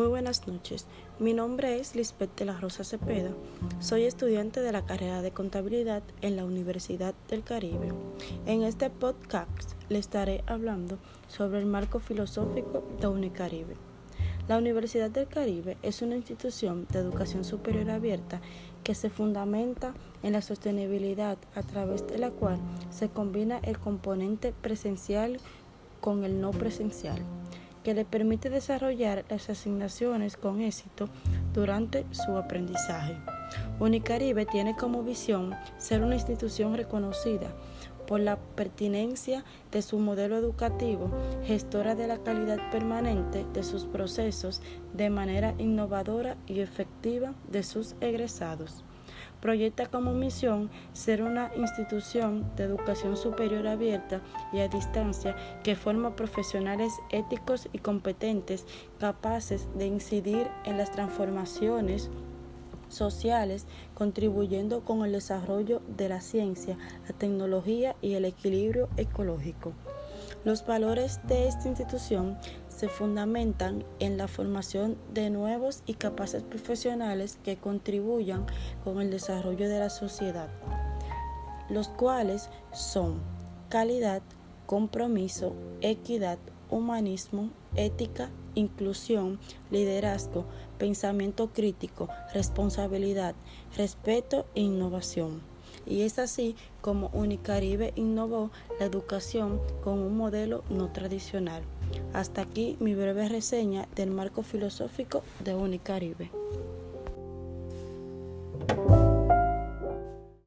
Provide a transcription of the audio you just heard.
Muy buenas noches. Mi nombre es Lisbeth de la Rosa Cepeda. Soy estudiante de la carrera de contabilidad en la Universidad del Caribe. En este podcast le estaré hablando sobre el marco filosófico de Unicaribe. La Universidad del Caribe es una institución de educación superior abierta que se fundamenta en la sostenibilidad a través de la cual se combina el componente presencial con el no presencial que le permite desarrollar las asignaciones con éxito durante su aprendizaje. Unicaribe tiene como visión ser una institución reconocida por la pertinencia de su modelo educativo, gestora de la calidad permanente de sus procesos de manera innovadora y efectiva de sus egresados proyecta como misión ser una institución de educación superior abierta y a distancia que forma profesionales éticos y competentes capaces de incidir en las transformaciones sociales, contribuyendo con el desarrollo de la ciencia, la tecnología y el equilibrio ecológico. Los valores de esta institución se fundamentan en la formación de nuevos y capaces profesionales que contribuyan con el desarrollo de la sociedad, los cuales son calidad, compromiso, equidad, humanismo, ética, inclusión, liderazgo, pensamiento crítico, responsabilidad, respeto e innovación. Y es así como Unicaribe innovó la educación con un modelo no tradicional. Hasta aquí mi breve reseña del marco filosófico de Unicaribe.